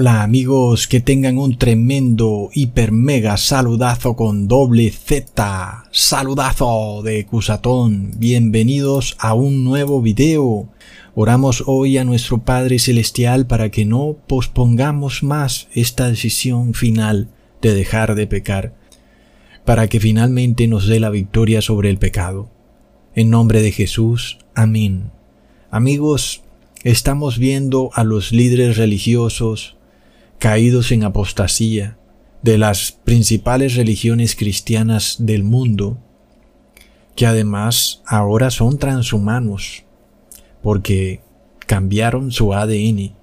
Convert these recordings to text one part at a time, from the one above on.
Hola amigos, que tengan un tremendo hiper mega saludazo con doble Z. Saludazo de Cusatón. Bienvenidos a un nuevo video. Oramos hoy a nuestro Padre Celestial para que no pospongamos más esta decisión final de dejar de pecar, para que finalmente nos dé la victoria sobre el pecado. En nombre de Jesús, amén. Amigos, estamos viendo a los líderes religiosos, caídos en apostasía de las principales religiones cristianas del mundo, que además ahora son transhumanos, porque cambiaron su ADN,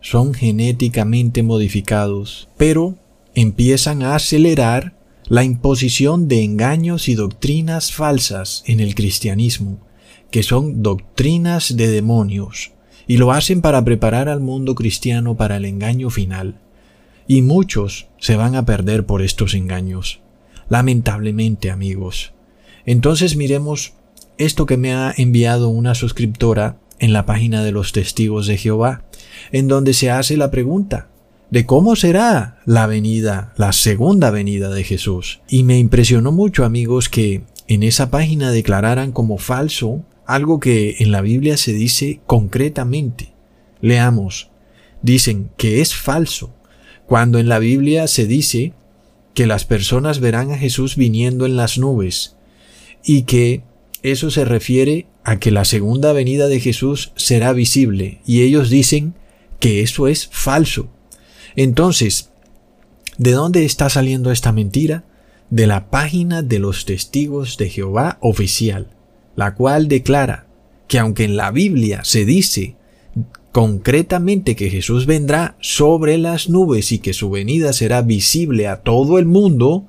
son genéticamente modificados, pero empiezan a acelerar la imposición de engaños y doctrinas falsas en el cristianismo, que son doctrinas de demonios, y lo hacen para preparar al mundo cristiano para el engaño final. Y muchos se van a perder por estos engaños. Lamentablemente, amigos. Entonces miremos esto que me ha enviado una suscriptora en la página de los testigos de Jehová, en donde se hace la pregunta de cómo será la venida, la segunda venida de Jesús. Y me impresionó mucho, amigos, que en esa página declararan como falso algo que en la Biblia se dice concretamente. Leamos. Dicen que es falso, cuando en la Biblia se dice que las personas verán a Jesús viniendo en las nubes y que eso se refiere a que la segunda venida de Jesús será visible y ellos dicen que eso es falso. Entonces, ¿de dónde está saliendo esta mentira? De la página de los testigos de Jehová oficial la cual declara que aunque en la Biblia se dice concretamente que Jesús vendrá sobre las nubes y que su venida será visible a todo el mundo,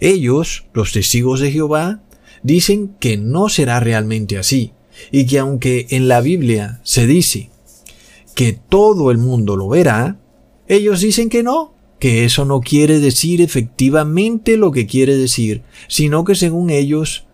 ellos, los testigos de Jehová, dicen que no será realmente así, y que aunque en la Biblia se dice que todo el mundo lo verá, ellos dicen que no, que eso no quiere decir efectivamente lo que quiere decir, sino que según ellos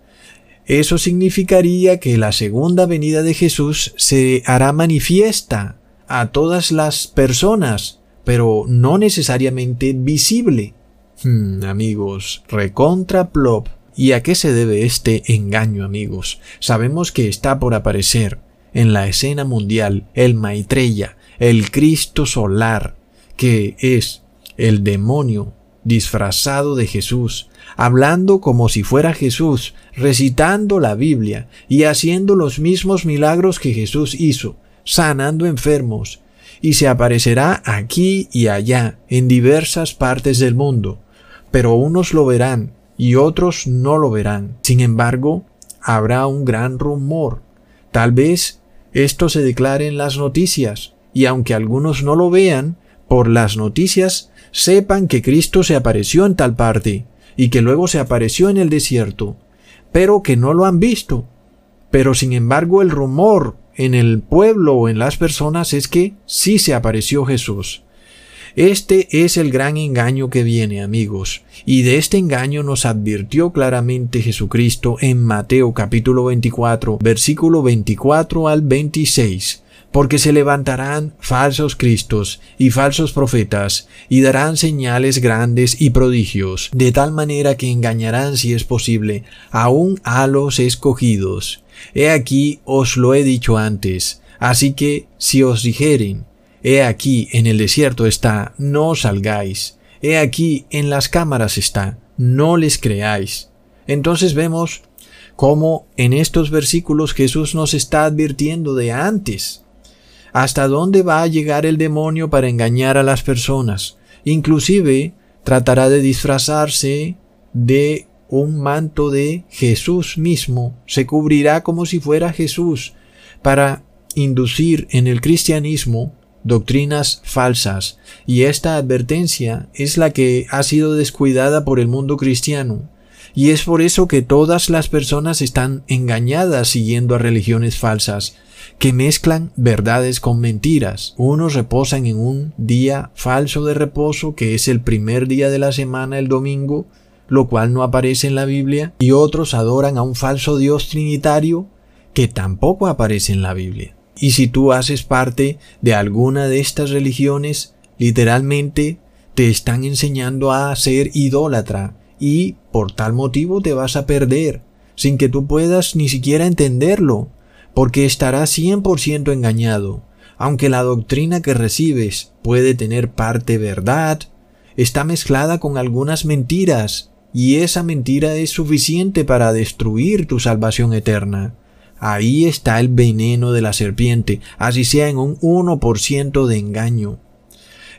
eso significaría que la segunda venida de Jesús se hará manifiesta a todas las personas, pero no necesariamente visible. Hmm, amigos, recontra plop. ¿Y a qué se debe este engaño, amigos? Sabemos que está por aparecer en la escena mundial el Maitreya, el Cristo solar, que es el demonio disfrazado de Jesús, hablando como si fuera Jesús, recitando la Biblia y haciendo los mismos milagros que Jesús hizo, sanando enfermos, y se aparecerá aquí y allá, en diversas partes del mundo, pero unos lo verán y otros no lo verán. Sin embargo, habrá un gran rumor. Tal vez esto se declare en las noticias, y aunque algunos no lo vean, por las noticias sepan que Cristo se apareció en tal parte, y que luego se apareció en el desierto, pero que no lo han visto. Pero sin embargo el rumor en el pueblo o en las personas es que sí se apareció Jesús. Este es el gran engaño que viene, amigos, y de este engaño nos advirtió claramente Jesucristo en Mateo capítulo 24, versículo 24 al 26 porque se levantarán falsos cristos y falsos profetas, y darán señales grandes y prodigios, de tal manera que engañarán, si es posible, aún a los escogidos. He aquí os lo he dicho antes, así que si os dijeren, he aquí en el desierto está, no salgáis, he aquí en las cámaras está, no les creáis. Entonces vemos cómo en estos versículos Jesús nos está advirtiendo de antes, hasta dónde va a llegar el demonio para engañar a las personas. Inclusive tratará de disfrazarse de un manto de Jesús mismo, se cubrirá como si fuera Jesús para inducir en el cristianismo doctrinas falsas, y esta advertencia es la que ha sido descuidada por el mundo cristiano, y es por eso que todas las personas están engañadas siguiendo a religiones falsas, que mezclan verdades con mentiras. Unos reposan en un día falso de reposo, que es el primer día de la semana, el domingo, lo cual no aparece en la Biblia, y otros adoran a un falso Dios trinitario, que tampoco aparece en la Biblia. Y si tú haces parte de alguna de estas religiones, literalmente te están enseñando a ser idólatra y por tal motivo te vas a perder, sin que tú puedas ni siquiera entenderlo, porque estarás 100% engañado. Aunque la doctrina que recibes puede tener parte verdad, está mezclada con algunas mentiras, y esa mentira es suficiente para destruir tu salvación eterna. Ahí está el veneno de la serpiente, así sea en un 1% de engaño.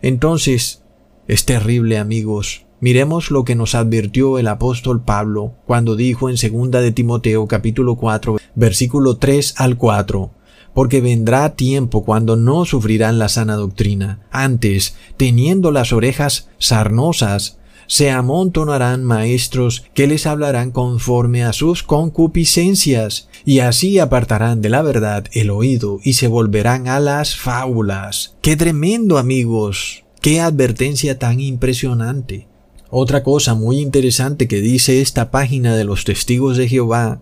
Entonces, es terrible, amigos. Miremos lo que nos advirtió el apóstol Pablo cuando dijo en 2 de Timoteo capítulo 4 versículo 3 al 4 porque vendrá tiempo cuando no sufrirán la sana doctrina. Antes, teniendo las orejas sarnosas, se amontonarán maestros que les hablarán conforme a sus concupiscencias, y así apartarán de la verdad el oído y se volverán a las fábulas. ¡Qué tremendo, amigos! ¡Qué advertencia tan impresionante! Otra cosa muy interesante que dice esta página de los testigos de Jehová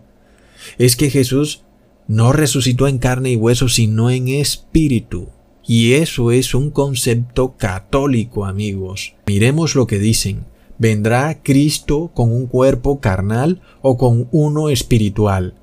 es que Jesús no resucitó en carne y hueso, sino en espíritu. Y eso es un concepto católico, amigos. Miremos lo que dicen. ¿Vendrá Cristo con un cuerpo carnal o con uno espiritual?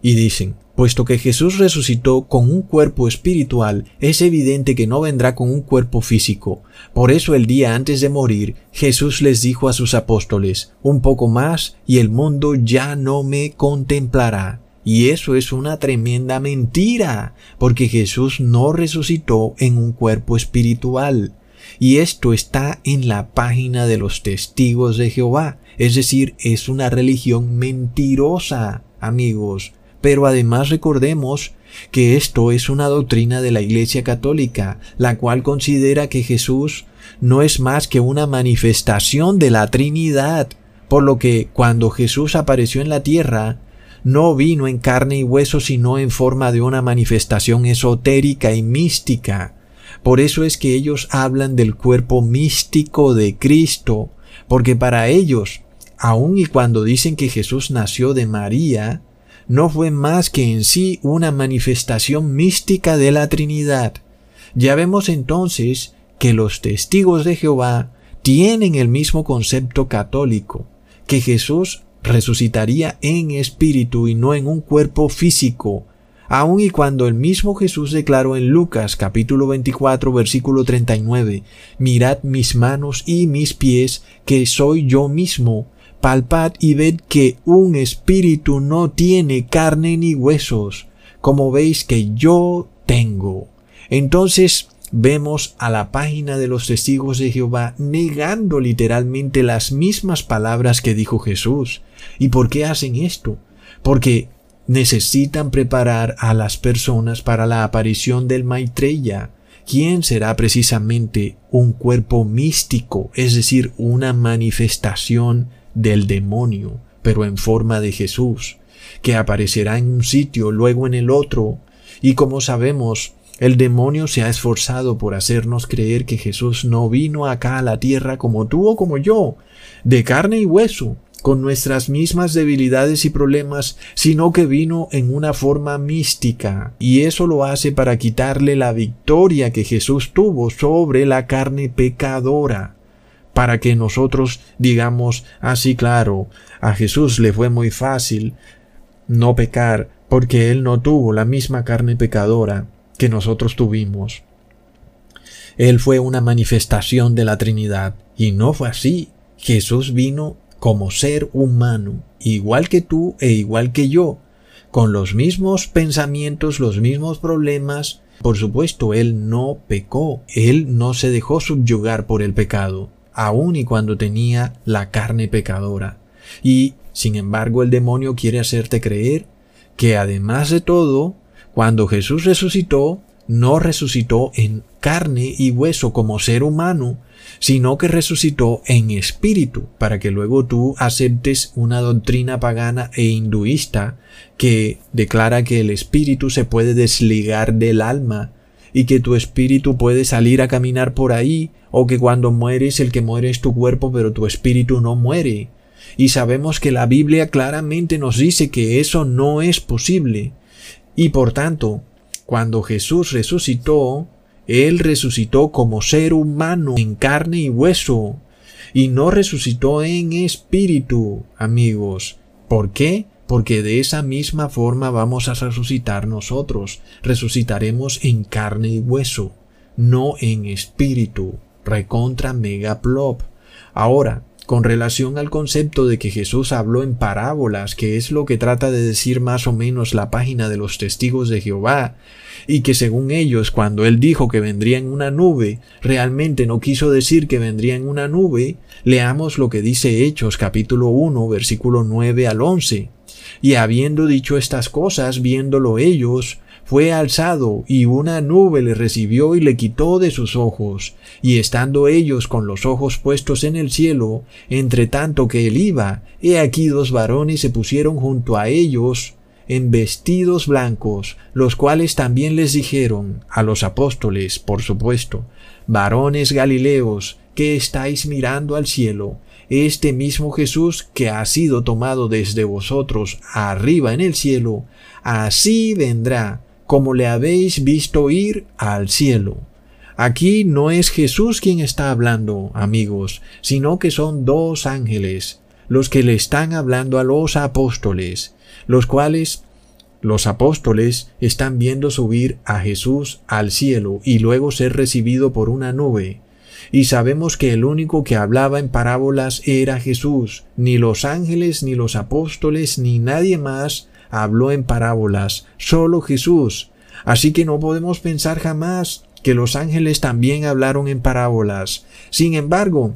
Y dicen, puesto que Jesús resucitó con un cuerpo espiritual, es evidente que no vendrá con un cuerpo físico. Por eso el día antes de morir, Jesús les dijo a sus apóstoles, un poco más y el mundo ya no me contemplará. Y eso es una tremenda mentira, porque Jesús no resucitó en un cuerpo espiritual. Y esto está en la página de los testigos de Jehová. Es decir, es una religión mentirosa, amigos. Pero además recordemos que esto es una doctrina de la Iglesia Católica, la cual considera que Jesús no es más que una manifestación de la Trinidad, por lo que cuando Jesús apareció en la tierra, no vino en carne y hueso, sino en forma de una manifestación esotérica y mística. Por eso es que ellos hablan del cuerpo místico de Cristo, porque para ellos, aun y cuando dicen que Jesús nació de María, no fue más que en sí una manifestación mística de la Trinidad. Ya vemos entonces que los testigos de Jehová tienen el mismo concepto católico, que Jesús resucitaría en espíritu y no en un cuerpo físico, aun y cuando el mismo Jesús declaró en Lucas capítulo 24 versículo 39, Mirad mis manos y mis pies, que soy yo mismo, palpad y ved que un espíritu no tiene carne ni huesos, como veis que yo tengo. Entonces, vemos a la página de los testigos de Jehová negando literalmente las mismas palabras que dijo Jesús. ¿Y por qué hacen esto? Porque necesitan preparar a las personas para la aparición del Maitreya, quien será precisamente un cuerpo místico, es decir, una manifestación del demonio, pero en forma de Jesús, que aparecerá en un sitio, luego en el otro, y como sabemos, el demonio se ha esforzado por hacernos creer que Jesús no vino acá a la tierra como tú o como yo, de carne y hueso, con nuestras mismas debilidades y problemas, sino que vino en una forma mística, y eso lo hace para quitarle la victoria que Jesús tuvo sobre la carne pecadora, para que nosotros digamos así claro, a Jesús le fue muy fácil no pecar, porque él no tuvo la misma carne pecadora, que nosotros tuvimos. Él fue una manifestación de la Trinidad, y no fue así. Jesús vino como ser humano, igual que tú e igual que yo, con los mismos pensamientos, los mismos problemas. Por supuesto, Él no pecó, Él no se dejó subyugar por el pecado, aun y cuando tenía la carne pecadora. Y, sin embargo, el demonio quiere hacerte creer que además de todo, cuando Jesús resucitó, no resucitó en carne y hueso como ser humano, sino que resucitó en espíritu, para que luego tú aceptes una doctrina pagana e hinduista que declara que el espíritu se puede desligar del alma y que tu espíritu puede salir a caminar por ahí, o que cuando mueres el que muere es tu cuerpo pero tu espíritu no muere. Y sabemos que la Biblia claramente nos dice que eso no es posible. Y por tanto, cuando Jesús resucitó, Él resucitó como ser humano en carne y hueso, y no resucitó en espíritu, amigos. ¿Por qué? Porque de esa misma forma vamos a resucitar nosotros. Resucitaremos en carne y hueso, no en espíritu. Recontra megaplop. Ahora, con relación al concepto de que Jesús habló en parábolas, que es lo que trata de decir más o menos la página de los testigos de Jehová, y que según ellos cuando él dijo que vendría en una nube, realmente no quiso decir que vendría en una nube, leamos lo que dice Hechos capítulo 1 versículo 9 al 11. Y habiendo dicho estas cosas, viéndolo ellos, fue alzado y una nube le recibió y le quitó de sus ojos, y estando ellos con los ojos puestos en el cielo, entre tanto que él iba, he aquí dos varones se pusieron junto a ellos, en vestidos blancos, los cuales también les dijeron, a los apóstoles, por supuesto, varones Galileos, que estáis mirando al cielo, este mismo Jesús que ha sido tomado desde vosotros arriba en el cielo, así vendrá como le habéis visto ir al cielo. Aquí no es Jesús quien está hablando, amigos, sino que son dos ángeles, los que le están hablando a los apóstoles, los cuales los apóstoles están viendo subir a Jesús al cielo y luego ser recibido por una nube. Y sabemos que el único que hablaba en parábolas era Jesús, ni los ángeles, ni los apóstoles, ni nadie más habló en parábolas, solo Jesús. Así que no podemos pensar jamás que los ángeles también hablaron en parábolas. Sin embargo,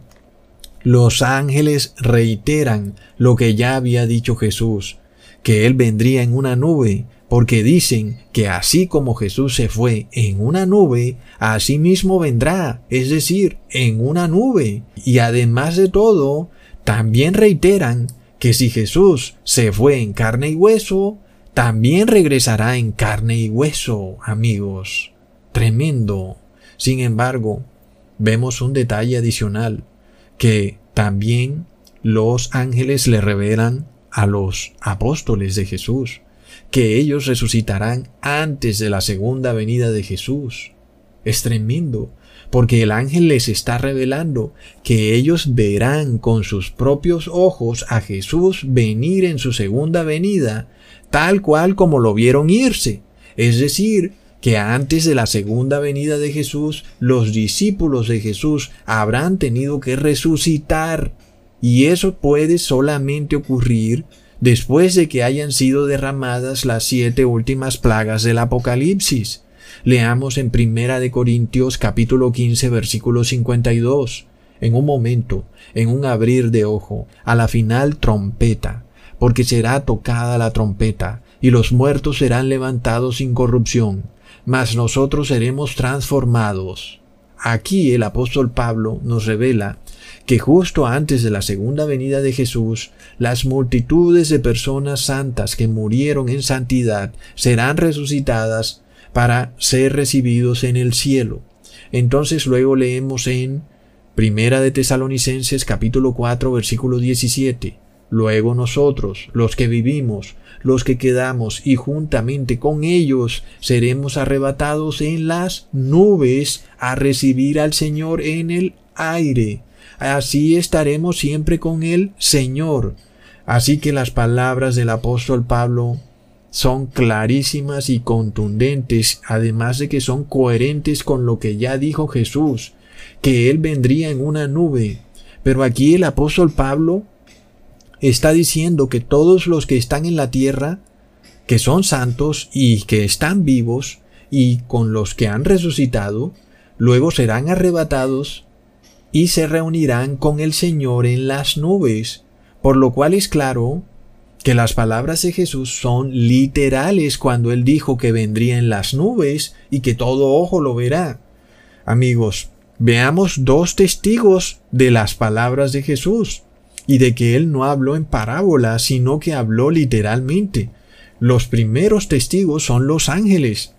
los ángeles reiteran lo que ya había dicho Jesús, que Él vendría en una nube, porque dicen que así como Jesús se fue en una nube, así mismo vendrá, es decir, en una nube. Y además de todo, también reiteran que si Jesús se fue en carne y hueso, también regresará en carne y hueso, amigos. Tremendo. Sin embargo, vemos un detalle adicional, que también los ángeles le revelan a los apóstoles de Jesús, que ellos resucitarán antes de la segunda venida de Jesús. Es tremendo, porque el ángel les está revelando que ellos verán con sus propios ojos a Jesús venir en su segunda venida, tal cual como lo vieron irse. Es decir, que antes de la segunda venida de Jesús, los discípulos de Jesús habrán tenido que resucitar. Y eso puede solamente ocurrir después de que hayan sido derramadas las siete últimas plagas del Apocalipsis. Leamos en Primera de Corintios capítulo 15 versículo 52. En un momento, en un abrir de ojo, a la final trompeta, porque será tocada la trompeta, y los muertos serán levantados sin corrupción, mas nosotros seremos transformados. Aquí el apóstol Pablo nos revela que justo antes de la segunda venida de Jesús, las multitudes de personas santas que murieron en santidad serán resucitadas para ser recibidos en el cielo. Entonces luego leemos en Primera de Tesalonicenses capítulo 4 versículo 17. Luego nosotros, los que vivimos, los que quedamos y juntamente con ellos seremos arrebatados en las nubes a recibir al Señor en el aire. Así estaremos siempre con el Señor. Así que las palabras del apóstol Pablo son clarísimas y contundentes, además de que son coherentes con lo que ya dijo Jesús, que Él vendría en una nube. Pero aquí el apóstol Pablo está diciendo que todos los que están en la tierra, que son santos y que están vivos, y con los que han resucitado, luego serán arrebatados y se reunirán con el Señor en las nubes, por lo cual es claro que las palabras de Jesús son literales cuando él dijo que vendría en las nubes y que todo ojo lo verá. Amigos, veamos dos testigos de las palabras de Jesús y de que él no habló en parábolas, sino que habló literalmente. Los primeros testigos son los ángeles,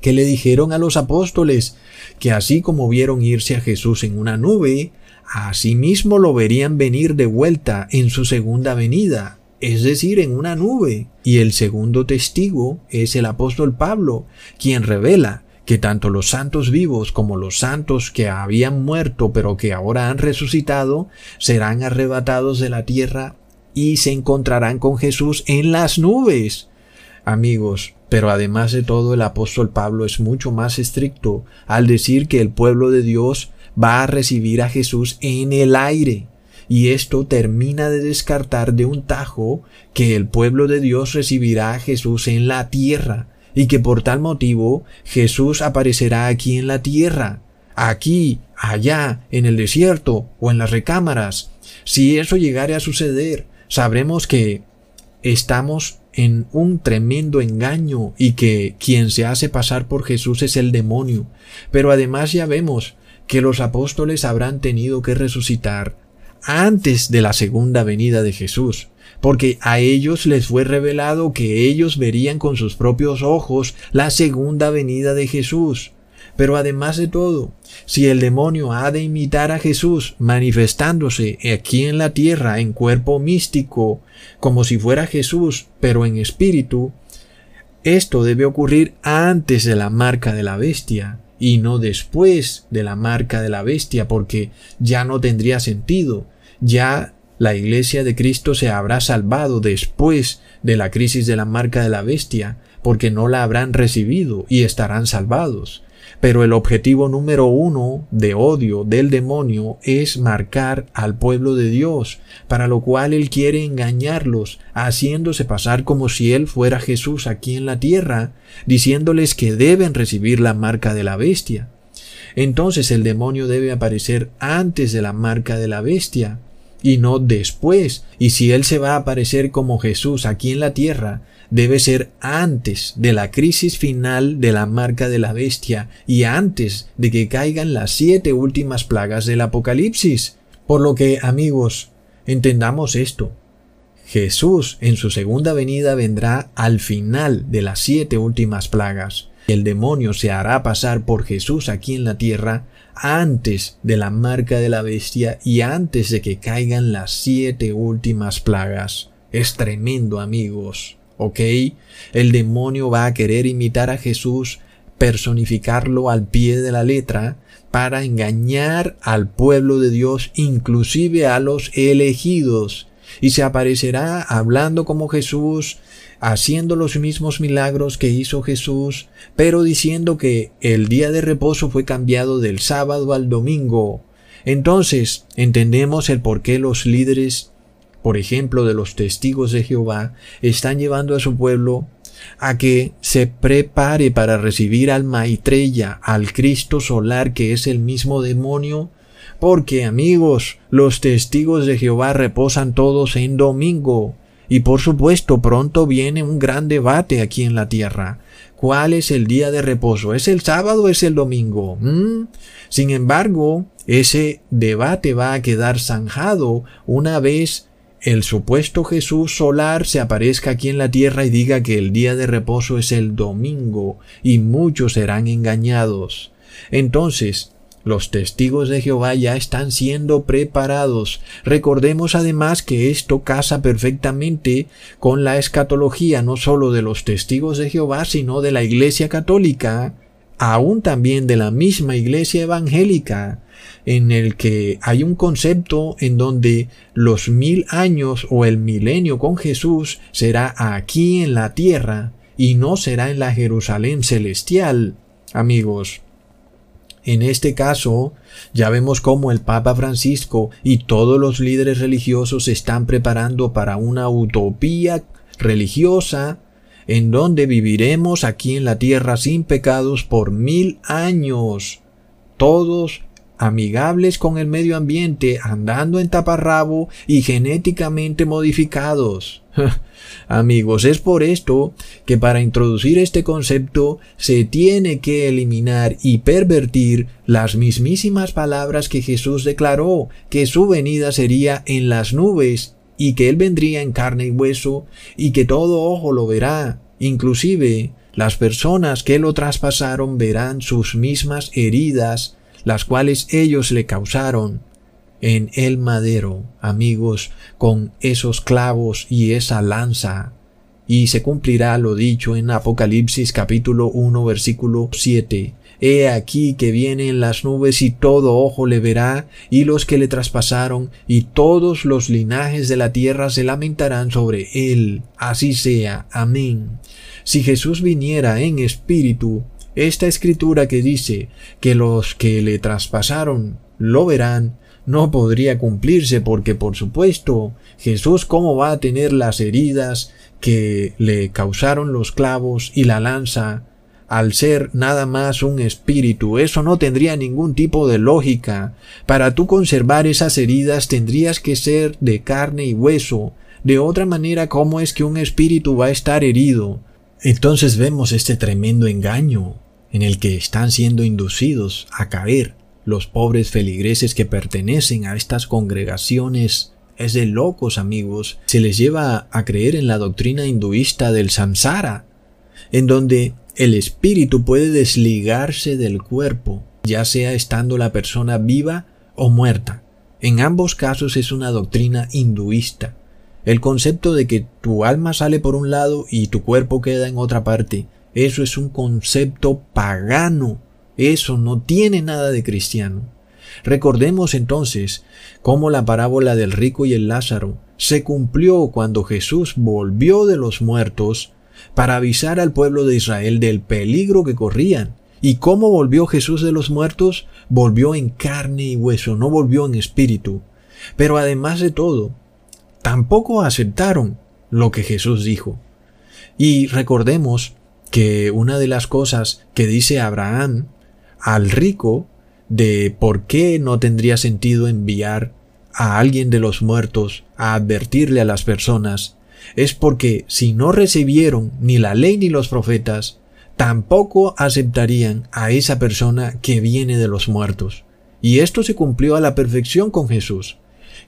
que le dijeron a los apóstoles que así como vieron irse a Jesús en una nube, asimismo lo verían venir de vuelta en su segunda venida es decir, en una nube. Y el segundo testigo es el apóstol Pablo, quien revela que tanto los santos vivos como los santos que habían muerto pero que ahora han resucitado serán arrebatados de la tierra y se encontrarán con Jesús en las nubes. Amigos, pero además de todo el apóstol Pablo es mucho más estricto al decir que el pueblo de Dios va a recibir a Jesús en el aire. Y esto termina de descartar de un tajo que el pueblo de Dios recibirá a Jesús en la tierra y que por tal motivo Jesús aparecerá aquí en la tierra, aquí, allá, en el desierto o en las recámaras. Si eso llegare a suceder, sabremos que estamos en un tremendo engaño y que quien se hace pasar por Jesús es el demonio. Pero además ya vemos que los apóstoles habrán tenido que resucitar antes de la segunda venida de Jesús porque a ellos les fue revelado que ellos verían con sus propios ojos la segunda venida de Jesús. Pero además de todo, si el demonio ha de imitar a Jesús manifestándose aquí en la tierra en cuerpo místico, como si fuera Jesús, pero en espíritu, esto debe ocurrir antes de la marca de la bestia y no después de la marca de la bestia, porque ya no tendría sentido, ya la Iglesia de Cristo se habrá salvado después de la crisis de la marca de la bestia, porque no la habrán recibido y estarán salvados. Pero el objetivo número uno de odio del demonio es marcar al pueblo de Dios, para lo cual él quiere engañarlos, haciéndose pasar como si él fuera Jesús aquí en la tierra, diciéndoles que deben recibir la marca de la bestia. Entonces el demonio debe aparecer antes de la marca de la bestia, y no después. Y si Él se va a aparecer como Jesús aquí en la tierra, debe ser antes de la crisis final de la marca de la bestia y antes de que caigan las siete últimas plagas del Apocalipsis. Por lo que, amigos, entendamos esto. Jesús en su segunda venida vendrá al final de las siete últimas plagas. El demonio se hará pasar por Jesús aquí en la tierra antes de la marca de la bestia y antes de que caigan las siete últimas plagas. Es tremendo, amigos. ¿Ok? El demonio va a querer imitar a Jesús, personificarlo al pie de la letra, para engañar al pueblo de Dios, inclusive a los elegidos. Y se aparecerá hablando como Jesús, haciendo los mismos milagros que hizo Jesús, pero diciendo que el día de reposo fue cambiado del sábado al domingo. Entonces entendemos el por qué los líderes, por ejemplo, de los testigos de Jehová, están llevando a su pueblo a que se prepare para recibir al Maitreya, al Cristo solar que es el mismo demonio, porque amigos, los testigos de Jehová reposan todos en domingo, y por supuesto pronto viene un gran debate aquí en la tierra. ¿Cuál es el día de reposo? ¿Es el sábado o es el domingo? ¿Mm? Sin embargo, ese debate va a quedar zanjado una vez el supuesto Jesús solar se aparezca aquí en la tierra y diga que el día de reposo es el domingo, y muchos serán engañados. Entonces, los testigos de Jehová ya están siendo preparados. Recordemos además que esto casa perfectamente con la escatología no solo de los testigos de Jehová, sino de la Iglesia católica, aún también de la misma Iglesia evangélica, en el que hay un concepto en donde los mil años o el milenio con Jesús será aquí en la tierra y no será en la Jerusalén celestial. Amigos, en este caso, ya vemos cómo el Papa Francisco y todos los líderes religiosos se están preparando para una utopía religiosa en donde viviremos aquí en la tierra sin pecados por mil años, todos amigables con el medio ambiente, andando en taparrabo y genéticamente modificados. Amigos, es por esto que para introducir este concepto se tiene que eliminar y pervertir las mismísimas palabras que Jesús declaró, que su venida sería en las nubes y que Él vendría en carne y hueso y que todo ojo lo verá, inclusive las personas que lo traspasaron verán sus mismas heridas, las cuales ellos le causaron, en el madero, amigos, con esos clavos y esa lanza. y se cumplirá lo dicho en Apocalipsis capítulo 1 versículo 7. He aquí que viene en las nubes y todo ojo le verá, y los que le traspasaron, y todos los linajes de la tierra se lamentarán sobre él. Así sea. Amén. Si Jesús viniera en espíritu, esta escritura que dice que los que le traspasaron lo verán, no podría cumplirse porque por supuesto Jesús cómo va a tener las heridas que le causaron los clavos y la lanza al ser nada más un espíritu. Eso no tendría ningún tipo de lógica. Para tú conservar esas heridas tendrías que ser de carne y hueso. De otra manera, ¿cómo es que un espíritu va a estar herido? Entonces vemos este tremendo engaño en el que están siendo inducidos a caer los pobres feligreses que pertenecen a estas congregaciones es de locos amigos. Se les lleva a creer en la doctrina hinduista del samsara, en donde el espíritu puede desligarse del cuerpo, ya sea estando la persona viva o muerta. En ambos casos es una doctrina hinduista. El concepto de que tu alma sale por un lado y tu cuerpo queda en otra parte, eso es un concepto pagano. Eso no tiene nada de cristiano. Recordemos entonces cómo la parábola del rico y el Lázaro se cumplió cuando Jesús volvió de los muertos para avisar al pueblo de Israel del peligro que corrían. ¿Y cómo volvió Jesús de los muertos? Volvió en carne y hueso, no volvió en espíritu. Pero además de todo, tampoco aceptaron lo que Jesús dijo. Y recordemos que una de las cosas que dice Abraham al rico de por qué no tendría sentido enviar a alguien de los muertos a advertirle a las personas es porque si no recibieron ni la ley ni los profetas, tampoco aceptarían a esa persona que viene de los muertos. Y esto se cumplió a la perfección con Jesús.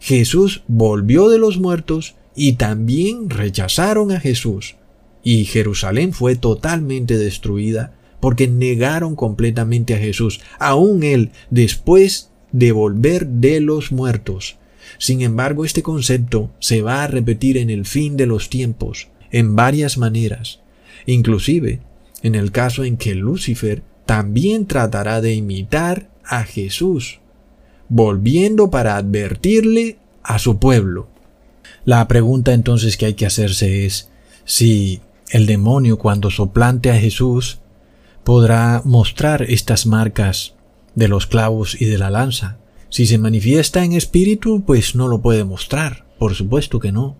Jesús volvió de los muertos y también rechazaron a Jesús y Jerusalén fue totalmente destruida porque negaron completamente a Jesús, aún él, después de volver de los muertos. Sin embargo, este concepto se va a repetir en el fin de los tiempos, en varias maneras, inclusive en el caso en que Lucifer también tratará de imitar a Jesús, volviendo para advertirle a su pueblo. La pregunta entonces que hay que hacerse es si el demonio cuando soplante a Jesús podrá mostrar estas marcas de los clavos y de la lanza. Si se manifiesta en espíritu, pues no lo puede mostrar, por supuesto que no.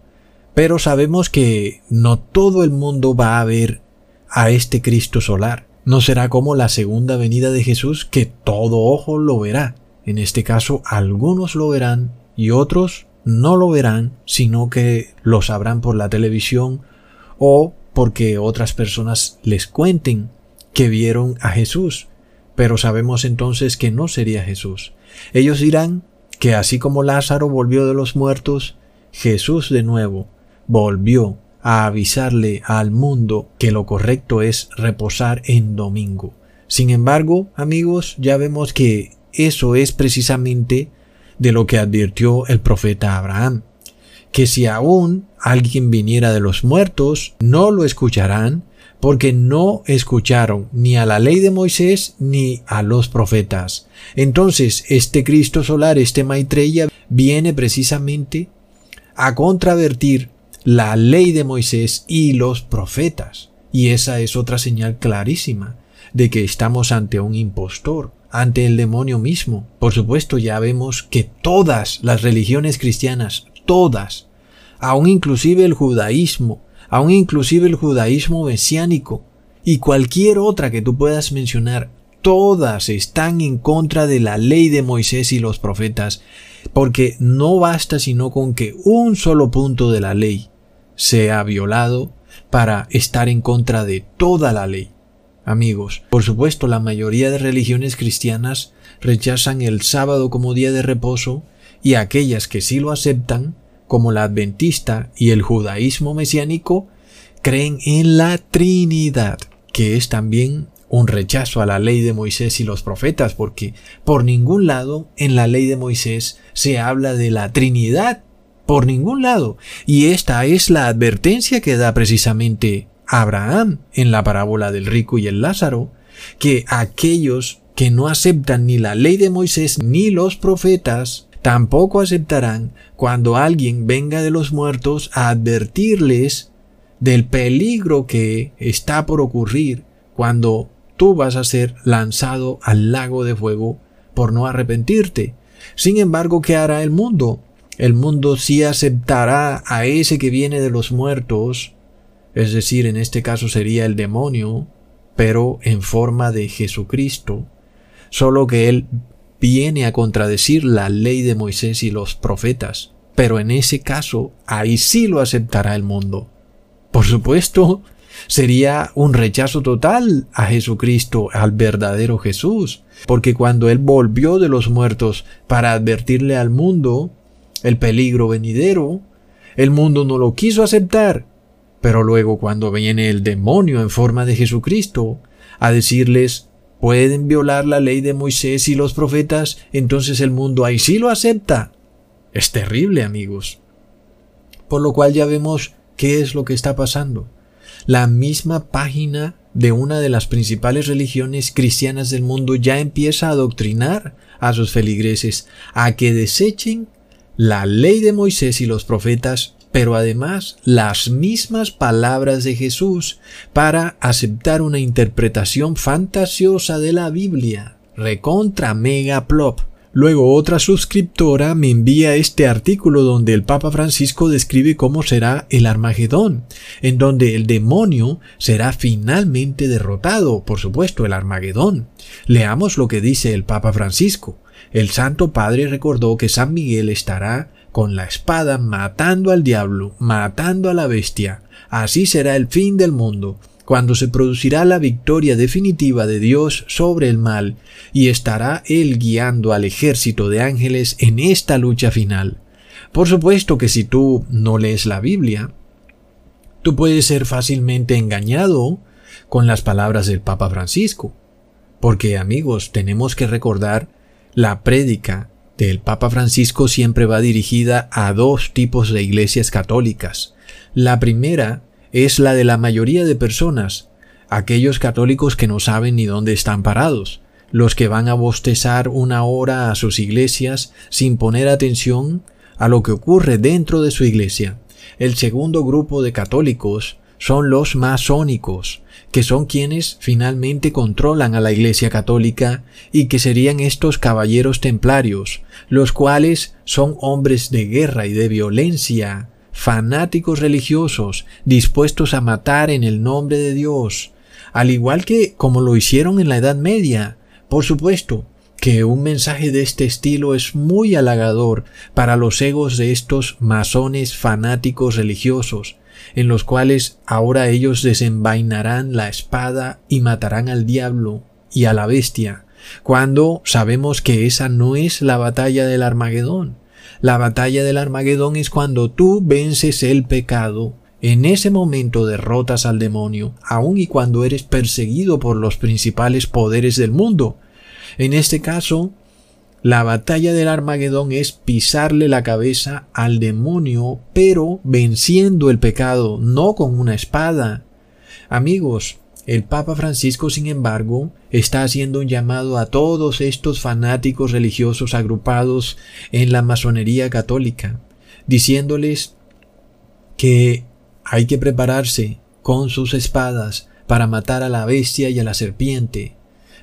Pero sabemos que no todo el mundo va a ver a este Cristo solar. No será como la segunda venida de Jesús que todo ojo lo verá. En este caso, algunos lo verán y otros no lo verán, sino que lo sabrán por la televisión o porque otras personas les cuenten que vieron a Jesús, pero sabemos entonces que no sería Jesús. Ellos dirán que así como Lázaro volvió de los muertos, Jesús de nuevo volvió a avisarle al mundo que lo correcto es reposar en domingo. Sin embargo, amigos, ya vemos que eso es precisamente de lo que advirtió el profeta Abraham que si aún alguien viniera de los muertos, no lo escucharán, porque no escucharon ni a la ley de Moisés ni a los profetas. Entonces, este Cristo solar, este Maitreya, viene precisamente a contravertir la ley de Moisés y los profetas. Y esa es otra señal clarísima de que estamos ante un impostor, ante el demonio mismo. Por supuesto, ya vemos que todas las religiones cristianas todas, aun inclusive el judaísmo, aun inclusive el judaísmo mesiánico y cualquier otra que tú puedas mencionar, todas están en contra de la ley de Moisés y los profetas, porque no basta sino con que un solo punto de la ley sea violado para estar en contra de toda la ley. Amigos, por supuesto la mayoría de religiones cristianas rechazan el sábado como día de reposo y aquellas que sí lo aceptan, como la adventista y el judaísmo mesiánico, creen en la Trinidad, que es también un rechazo a la ley de Moisés y los profetas, porque por ningún lado en la ley de Moisés se habla de la Trinidad, por ningún lado. Y esta es la advertencia que da precisamente Abraham en la parábola del rico y el Lázaro, que aquellos que no aceptan ni la ley de Moisés ni los profetas, tampoco aceptarán cuando alguien venga de los muertos a advertirles del peligro que está por ocurrir cuando tú vas a ser lanzado al lago de fuego por no arrepentirte. Sin embargo, ¿qué hará el mundo? El mundo sí aceptará a ese que viene de los muertos, es decir, en este caso sería el demonio, pero en forma de Jesucristo, solo que él viene a contradecir la ley de Moisés y los profetas, pero en ese caso ahí sí lo aceptará el mundo. Por supuesto, sería un rechazo total a Jesucristo, al verdadero Jesús, porque cuando Él volvió de los muertos para advertirle al mundo el peligro venidero, el mundo no lo quiso aceptar, pero luego cuando viene el demonio en forma de Jesucristo a decirles pueden violar la ley de Moisés y los profetas, entonces el mundo ahí sí lo acepta. Es terrible, amigos. Por lo cual ya vemos qué es lo que está pasando. La misma página de una de las principales religiones cristianas del mundo ya empieza a adoctrinar a sus feligreses a que desechen la ley de Moisés y los profetas, pero además las mismas palabras de Jesús para aceptar una interpretación fantasiosa de la Biblia. Recontra mega plop. Luego otra suscriptora me envía este artículo donde el Papa Francisco describe cómo será el Armagedón, en donde el demonio será finalmente derrotado, por supuesto, el Armagedón. Leamos lo que dice el Papa Francisco. El Santo Padre recordó que San Miguel estará con la espada matando al diablo, matando a la bestia. Así será el fin del mundo, cuando se producirá la victoria definitiva de Dios sobre el mal, y estará Él guiando al ejército de ángeles en esta lucha final. Por supuesto que si tú no lees la Biblia, tú puedes ser fácilmente engañado con las palabras del Papa Francisco. Porque amigos, tenemos que recordar la prédica del Papa Francisco siempre va dirigida a dos tipos de iglesias católicas. La primera es la de la mayoría de personas, aquellos católicos que no saben ni dónde están parados, los que van a bostezar una hora a sus iglesias sin poner atención a lo que ocurre dentro de su iglesia. El segundo grupo de católicos son los masónicos, que son quienes finalmente controlan a la Iglesia Católica y que serían estos caballeros templarios, los cuales son hombres de guerra y de violencia, fanáticos religiosos, dispuestos a matar en el nombre de Dios, al igual que como lo hicieron en la Edad Media. Por supuesto, que un mensaje de este estilo es muy halagador para los egos de estos masones fanáticos religiosos, en los cuales ahora ellos desenvainarán la espada y matarán al diablo y a la bestia, cuando sabemos que esa no es la batalla del Armagedón. La batalla del Armagedón es cuando tú vences el pecado, en ese momento derrotas al demonio, aun y cuando eres perseguido por los principales poderes del mundo. En este caso, la batalla del Armagedón es pisarle la cabeza al demonio, pero venciendo el pecado, no con una espada. Amigos, el Papa Francisco, sin embargo, está haciendo un llamado a todos estos fanáticos religiosos agrupados en la masonería católica, diciéndoles que hay que prepararse con sus espadas para matar a la bestia y a la serpiente,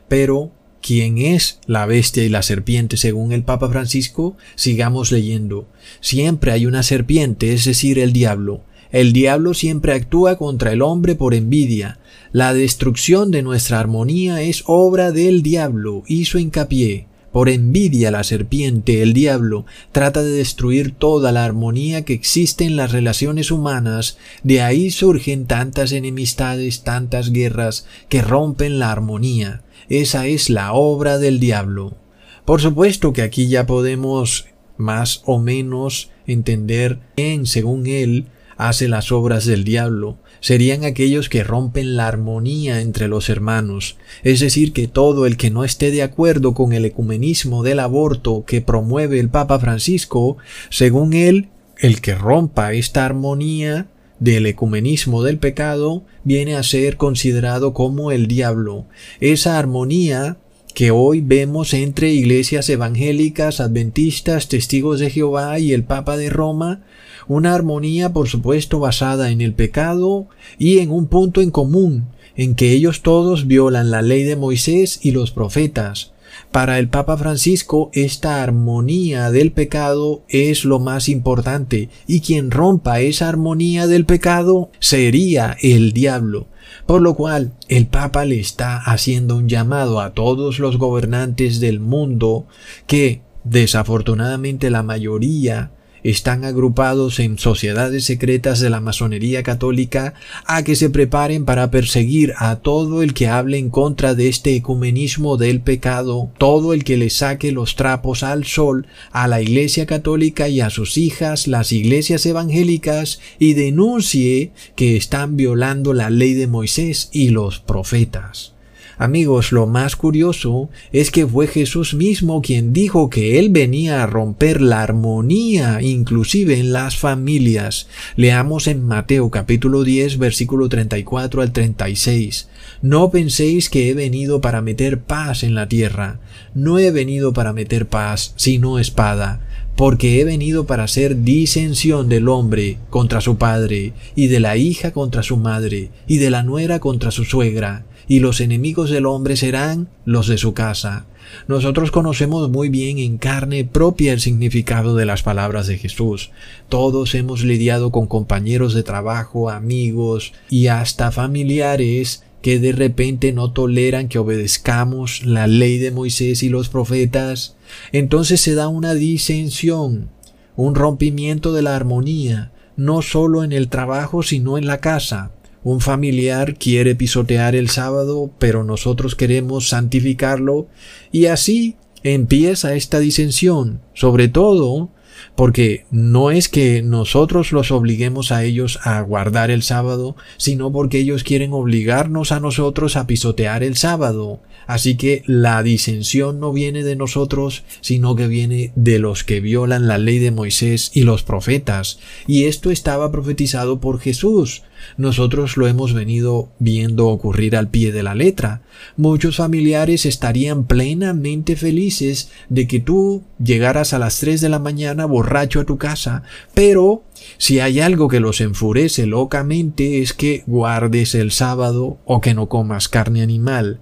pero quién es la bestia y la serpiente según el Papa Francisco, sigamos leyendo. Siempre hay una serpiente, es decir, el diablo. El diablo siempre actúa contra el hombre por envidia. La destrucción de nuestra armonía es obra del diablo, hizo hincapié. Por envidia la serpiente, el diablo, trata de destruir toda la armonía que existe en las relaciones humanas, de ahí surgen tantas enemistades, tantas guerras que rompen la armonía. Esa es la obra del diablo. Por supuesto que aquí ya podemos más o menos entender quién, según él, hace las obras del diablo. Serían aquellos que rompen la armonía entre los hermanos, es decir, que todo el que no esté de acuerdo con el ecumenismo del aborto que promueve el Papa Francisco, según él, el que rompa esta armonía del ecumenismo del pecado viene a ser considerado como el diablo. Esa armonía que hoy vemos entre iglesias evangélicas, adventistas, testigos de Jehová y el Papa de Roma, una armonía por supuesto basada en el pecado y en un punto en común, en que ellos todos violan la ley de Moisés y los profetas, para el Papa Francisco, esta armonía del pecado es lo más importante, y quien rompa esa armonía del pecado sería el diablo. Por lo cual, el Papa le está haciendo un llamado a todos los gobernantes del mundo que, desafortunadamente la mayoría, están agrupados en sociedades secretas de la masonería católica a que se preparen para perseguir a todo el que hable en contra de este ecumenismo del pecado, todo el que le saque los trapos al sol a la Iglesia católica y a sus hijas, las iglesias evangélicas, y denuncie que están violando la ley de Moisés y los profetas. Amigos, lo más curioso es que fue Jesús mismo quien dijo que Él venía a romper la armonía inclusive en las familias. Leamos en Mateo capítulo 10 versículo 34 al 36. No penséis que he venido para meter paz en la tierra. No he venido para meter paz, sino espada porque he venido para hacer disensión del hombre contra su padre, y de la hija contra su madre, y de la nuera contra su suegra, y los enemigos del hombre serán los de su casa. Nosotros conocemos muy bien en carne propia el significado de las palabras de Jesús. Todos hemos lidiado con compañeros de trabajo, amigos y hasta familiares que de repente no toleran que obedezcamos la ley de Moisés y los profetas. Entonces se da una disensión, un rompimiento de la armonía, no solo en el trabajo, sino en la casa. Un familiar quiere pisotear el sábado, pero nosotros queremos santificarlo, y así empieza esta disensión, sobre todo porque no es que nosotros los obliguemos a ellos a guardar el sábado, sino porque ellos quieren obligarnos a nosotros a pisotear el sábado. Así que la disensión no viene de nosotros, sino que viene de los que violan la ley de Moisés y los profetas. Y esto estaba profetizado por Jesús. Nosotros lo hemos venido viendo ocurrir al pie de la letra. Muchos familiares estarían plenamente felices de que tú llegaras a las tres de la mañana borracho a tu casa, pero si hay algo que los enfurece locamente es que guardes el sábado o que no comas carne animal.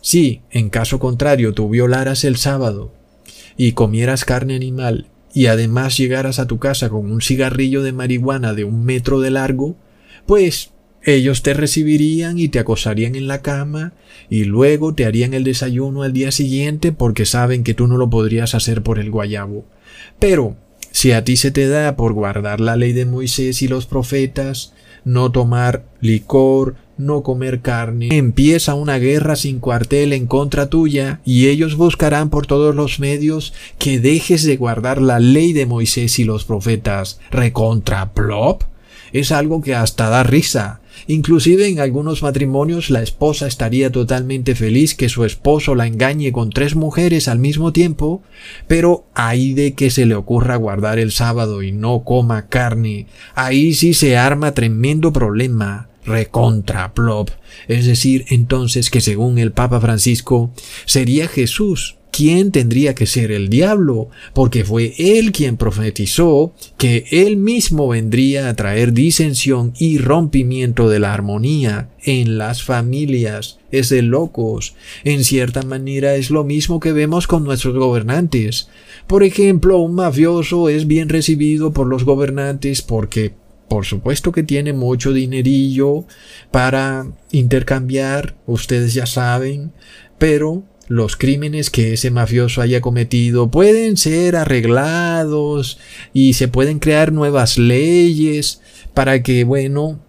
Si, en caso contrario, tú violaras el sábado y comieras carne animal y además llegaras a tu casa con un cigarrillo de marihuana de un metro de largo, pues ellos te recibirían y te acosarían en la cama y luego te harían el desayuno al día siguiente porque saben que tú no lo podrías hacer por el guayabo. Pero si a ti se te da por guardar la ley de Moisés y los profetas, no tomar licor, no comer carne. Empieza una guerra sin cuartel en contra tuya y ellos buscarán por todos los medios que dejes de guardar la ley de Moisés y los profetas. Recontra plop. Es algo que hasta da risa. Inclusive en algunos matrimonios la esposa estaría totalmente feliz que su esposo la engañe con tres mujeres al mismo tiempo, pero ahí de que se le ocurra guardar el sábado y no coma carne, ahí sí se arma tremendo problema recontra plop. Es decir, entonces que según el Papa Francisco sería Jesús quien tendría que ser el diablo, porque fue él quien profetizó que él mismo vendría a traer disensión y rompimiento de la armonía en las familias. Es de locos. En cierta manera es lo mismo que vemos con nuestros gobernantes. Por ejemplo, un mafioso es bien recibido por los gobernantes porque por supuesto que tiene mucho dinerillo para intercambiar, ustedes ya saben, pero los crímenes que ese mafioso haya cometido pueden ser arreglados y se pueden crear nuevas leyes para que, bueno,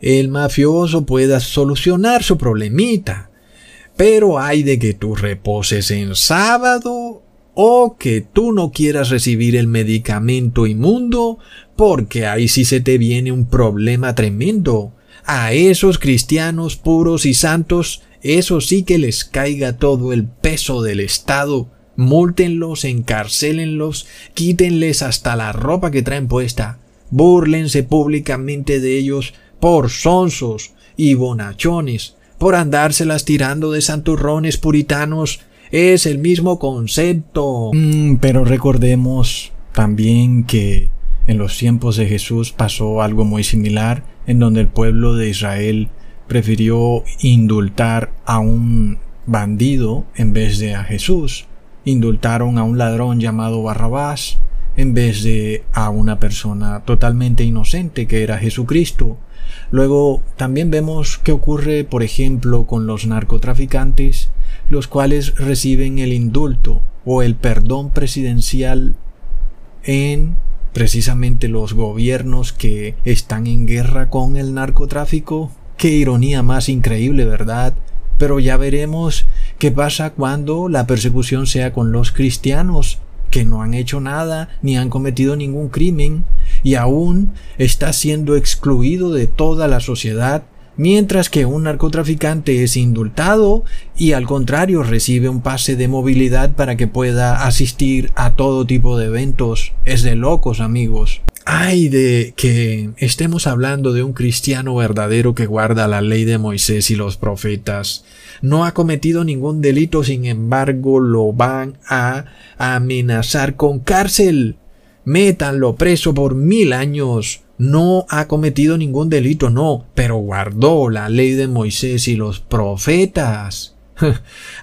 el mafioso pueda solucionar su problemita. Pero hay de que tú reposes en sábado o que tú no quieras recibir el medicamento inmundo porque ahí sí se te viene un problema tremendo. A esos cristianos puros y santos, eso sí que les caiga todo el peso del Estado Múltenlos, encarcélenlos, quítenles hasta la ropa que traen puesta. Búrlense públicamente de ellos por sonsos y bonachones, por andárselas tirando de santurrones puritanos. Es el mismo concepto. Mm, pero recordemos también que en los tiempos de Jesús pasó algo muy similar, en donde el pueblo de Israel prefirió indultar a un bandido en vez de a Jesús. Indultaron a un ladrón llamado Barrabás en vez de a una persona totalmente inocente que era Jesucristo. Luego también vemos que ocurre, por ejemplo, con los narcotraficantes, los cuales reciben el indulto o el perdón presidencial en precisamente los gobiernos que están en guerra con el narcotráfico. Qué ironía más increíble, ¿verdad? Pero ya veremos qué pasa cuando la persecución sea con los cristianos, que no han hecho nada ni han cometido ningún crimen y aún está siendo excluido de toda la sociedad mientras que un narcotraficante es indultado y al contrario recibe un pase de movilidad para que pueda asistir a todo tipo de eventos. Es de locos, amigos. Ay de que estemos hablando de un cristiano verdadero que guarda la ley de Moisés y los profetas. No ha cometido ningún delito, sin embargo lo van a amenazar con cárcel. Métanlo preso por mil años no ha cometido ningún delito, no, pero guardó la ley de Moisés y los profetas.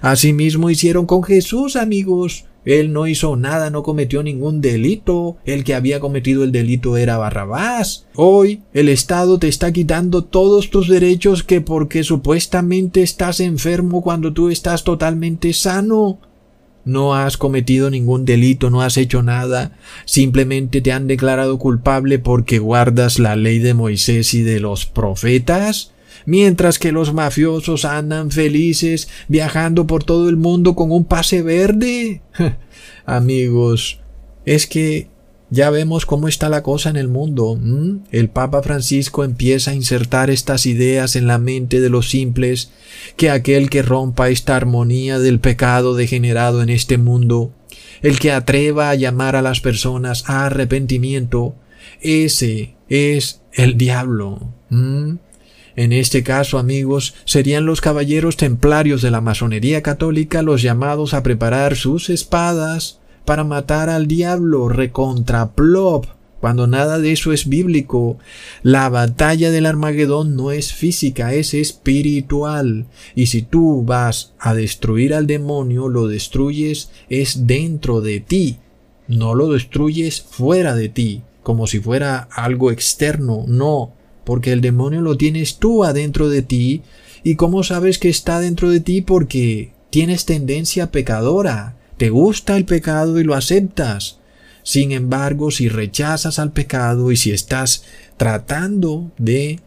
Asimismo hicieron con Jesús, amigos. Él no hizo nada, no cometió ningún delito. El que había cometido el delito era Barrabás. Hoy el Estado te está quitando todos tus derechos que porque supuestamente estás enfermo cuando tú estás totalmente sano. No has cometido ningún delito, no has hecho nada, simplemente te han declarado culpable porque guardas la ley de Moisés y de los profetas, mientras que los mafiosos andan felices viajando por todo el mundo con un pase verde. Amigos, es que ya vemos cómo está la cosa en el mundo. El Papa Francisco empieza a insertar estas ideas en la mente de los simples, que aquel que rompa esta armonía del pecado degenerado en este mundo, el que atreva a llamar a las personas a arrepentimiento, ese es el diablo. En este caso, amigos, serían los caballeros templarios de la masonería católica los llamados a preparar sus espadas, para matar al diablo recontra plop, cuando nada de eso es bíblico. La batalla del Armagedón no es física, es espiritual. Y si tú vas a destruir al demonio, lo destruyes es dentro de ti, no lo destruyes fuera de ti, como si fuera algo externo, no, porque el demonio lo tienes tú adentro de ti. ¿Y cómo sabes que está dentro de ti? Porque tienes tendencia pecadora te gusta el pecado y lo aceptas. Sin embargo, si rechazas al pecado y si estás tratando de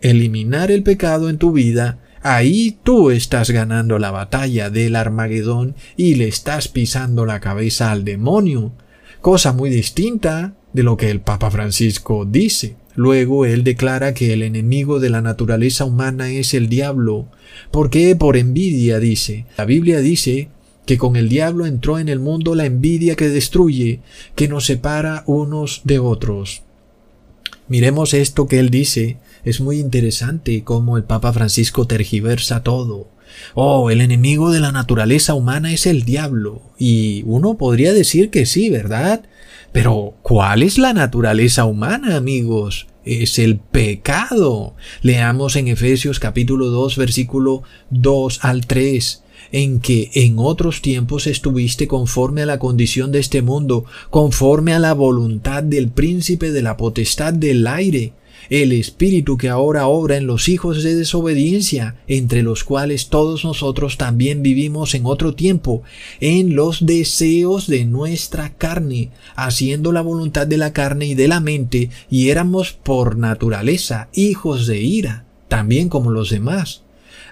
eliminar el pecado en tu vida, ahí tú estás ganando la batalla del Armagedón y le estás pisando la cabeza al demonio, cosa muy distinta de lo que el Papa Francisco dice. Luego él declara que el enemigo de la naturaleza humana es el diablo. ¿Por qué? Por envidia, dice. La Biblia dice que con el diablo entró en el mundo la envidia que destruye, que nos separa unos de otros. Miremos esto que él dice, es muy interesante cómo el Papa Francisco tergiversa todo. Oh, el enemigo de la naturaleza humana es el diablo. Y uno podría decir que sí, ¿verdad? Pero, ¿cuál es la naturaleza humana, amigos? Es el pecado. Leamos en Efesios capítulo 2, versículo 2 al 3 en que en otros tiempos estuviste conforme a la condición de este mundo, conforme a la voluntad del príncipe de la potestad del aire, el espíritu que ahora obra en los hijos de desobediencia, entre los cuales todos nosotros también vivimos en otro tiempo, en los deseos de nuestra carne, haciendo la voluntad de la carne y de la mente, y éramos por naturaleza hijos de ira, también como los demás.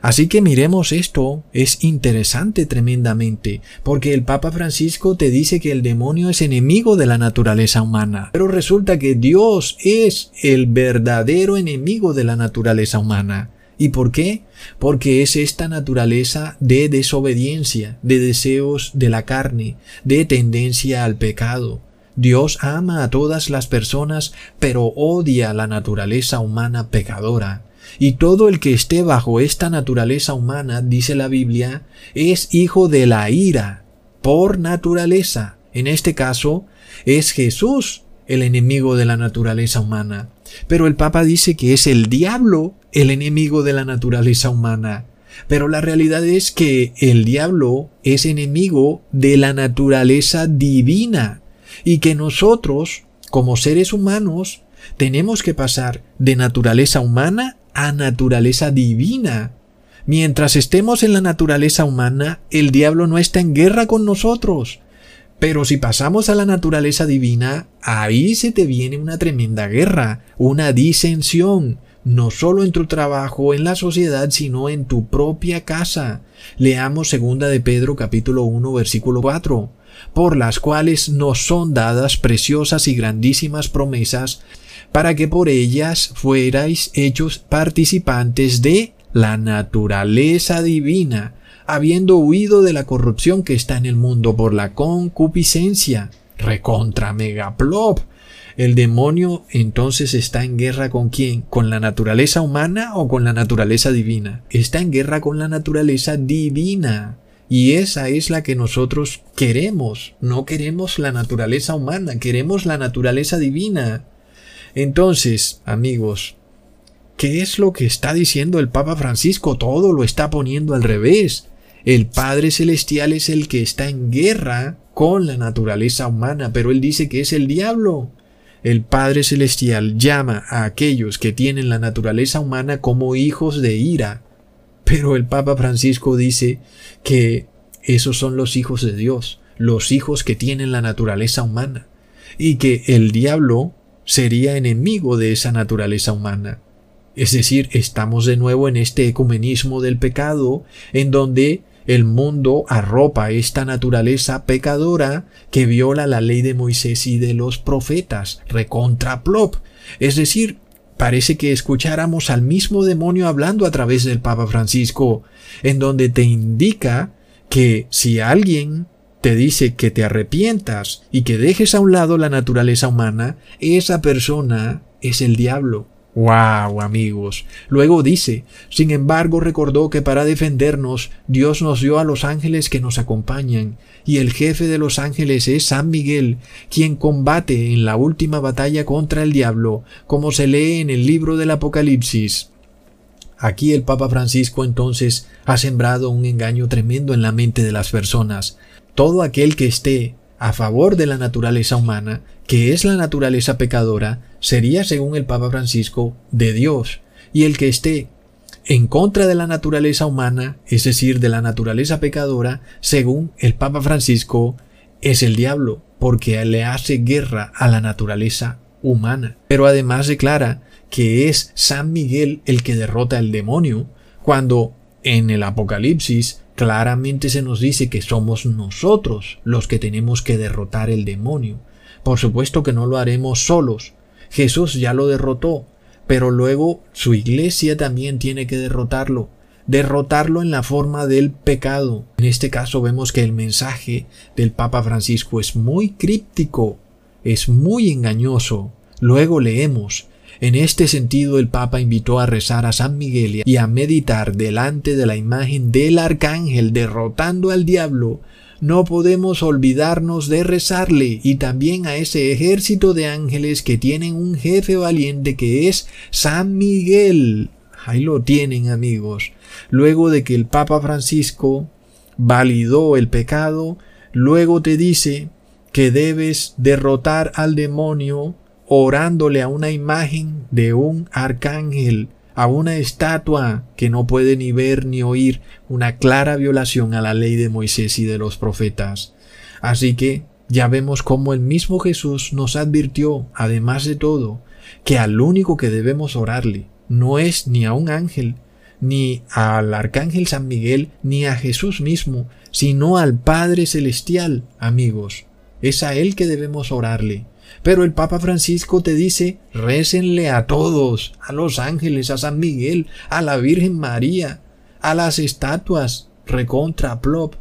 Así que miremos esto, es interesante tremendamente, porque el Papa Francisco te dice que el demonio es enemigo de la naturaleza humana, pero resulta que Dios es el verdadero enemigo de la naturaleza humana. ¿Y por qué? Porque es esta naturaleza de desobediencia, de deseos de la carne, de tendencia al pecado. Dios ama a todas las personas, pero odia la naturaleza humana pecadora. Y todo el que esté bajo esta naturaleza humana, dice la Biblia, es hijo de la ira, por naturaleza. En este caso, es Jesús el enemigo de la naturaleza humana. Pero el Papa dice que es el diablo el enemigo de la naturaleza humana. Pero la realidad es que el diablo es enemigo de la naturaleza divina y que nosotros, como seres humanos, tenemos que pasar de naturaleza humana a naturaleza divina. Mientras estemos en la naturaleza humana, el diablo no está en guerra con nosotros. Pero si pasamos a la naturaleza divina, ahí se te viene una tremenda guerra, una disensión, no solo en tu trabajo, en la sociedad, sino en tu propia casa. Leamos segunda de Pedro capítulo 1 versículo 4, por las cuales nos son dadas preciosas y grandísimas promesas, para que por ellas fuerais hechos participantes de la naturaleza divina, habiendo huido de la corrupción que está en el mundo por la concupiscencia. Recontra megaplop. El demonio entonces está en guerra con quién? ¿Con la naturaleza humana o con la naturaleza divina? Está en guerra con la naturaleza divina. Y esa es la que nosotros queremos. No queremos la naturaleza humana, queremos la naturaleza divina. Entonces, amigos, ¿qué es lo que está diciendo el Papa Francisco? Todo lo está poniendo al revés. El Padre Celestial es el que está en guerra con la naturaleza humana, pero él dice que es el diablo. El Padre Celestial llama a aquellos que tienen la naturaleza humana como hijos de ira, pero el Papa Francisco dice que esos son los hijos de Dios, los hijos que tienen la naturaleza humana, y que el diablo sería enemigo de esa naturaleza humana. Es decir, estamos de nuevo en este ecumenismo del pecado, en donde el mundo arropa esta naturaleza pecadora que viola la ley de Moisés y de los profetas, recontra plop. Es decir, parece que escucháramos al mismo demonio hablando a través del Papa Francisco, en donde te indica que si alguien te dice que te arrepientas y que dejes a un lado la naturaleza humana, esa persona es el diablo. ¡Wow, amigos! Luego dice, sin embargo recordó que para defendernos Dios nos dio a los ángeles que nos acompañan, y el jefe de los ángeles es San Miguel, quien combate en la última batalla contra el diablo, como se lee en el libro del Apocalipsis. Aquí el Papa Francisco entonces ha sembrado un engaño tremendo en la mente de las personas. Todo aquel que esté a favor de la naturaleza humana, que es la naturaleza pecadora, sería, según el Papa Francisco, de Dios, y el que esté en contra de la naturaleza humana, es decir, de la naturaleza pecadora, según el Papa Francisco, es el diablo, porque le hace guerra a la naturaleza humana. Pero además declara que es San Miguel el que derrota al demonio, cuando en el Apocalipsis claramente se nos dice que somos nosotros los que tenemos que derrotar el demonio. Por supuesto que no lo haremos solos. Jesús ya lo derrotó, pero luego su iglesia también tiene que derrotarlo. Derrotarlo en la forma del pecado. En este caso vemos que el mensaje del Papa Francisco es muy críptico, es muy engañoso. Luego leemos en este sentido, el Papa invitó a rezar a San Miguel y a meditar delante de la imagen del arcángel derrotando al diablo. No podemos olvidarnos de rezarle y también a ese ejército de ángeles que tienen un jefe valiente que es San Miguel. Ahí lo tienen amigos. Luego de que el Papa Francisco validó el pecado, luego te dice que debes derrotar al demonio orándole a una imagen de un arcángel, a una estatua que no puede ni ver ni oír, una clara violación a la ley de Moisés y de los profetas. Así que ya vemos cómo el mismo Jesús nos advirtió, además de todo, que al único que debemos orarle no es ni a un ángel, ni al arcángel San Miguel, ni a Jesús mismo, sino al Padre Celestial, amigos. Es a Él que debemos orarle Pero el Papa Francisco te dice, récenle a todos, a los ángeles, a San Miguel, a la Virgen María, a las estatuas, recontra, plop.